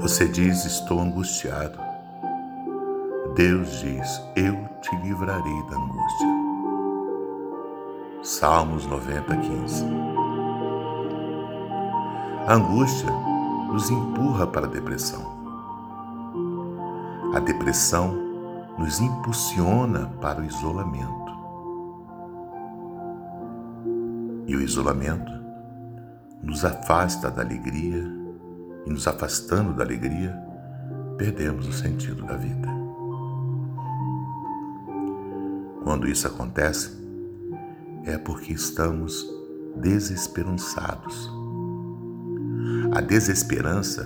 Você diz: Estou angustiado. Deus diz: Eu te livrarei da angústia. Salmos 90, 15. A angústia nos empurra para a depressão. A depressão nos impulsiona para o isolamento. E o isolamento nos afasta da alegria, e nos afastando da alegria, perdemos o sentido da vida. Quando isso acontece, é porque estamos desesperançados. A desesperança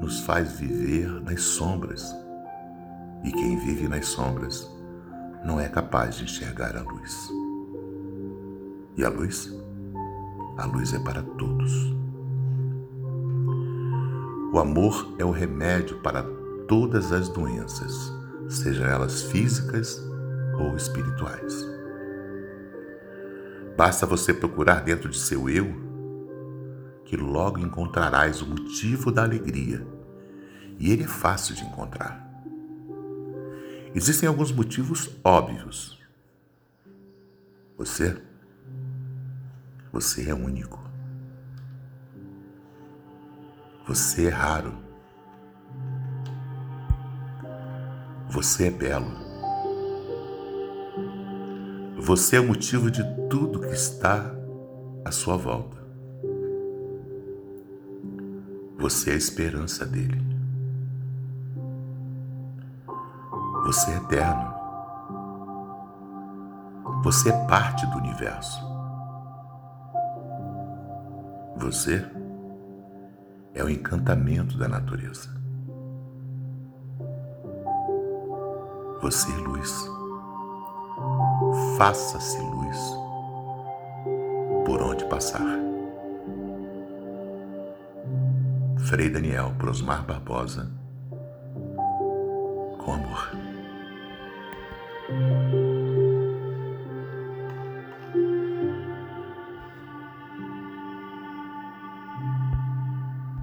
nos faz viver nas sombras, e quem vive nas sombras não é capaz de enxergar a luz. E a luz? A luz é para todos. O amor é o remédio para todas as doenças, sejam elas físicas ou espirituais. Basta você procurar dentro de seu eu, que logo encontrarás o motivo da alegria. E ele é fácil de encontrar. Existem alguns motivos óbvios. Você você é único. Você é raro. Você é belo. Você é o motivo de tudo que está à sua volta. Você é a esperança dele. Você é eterno. Você é parte do universo. Você é o encantamento da natureza. Você é luz. Faça-se luz por onde passar. Frei Daniel Prosmar Barbosa, com amor.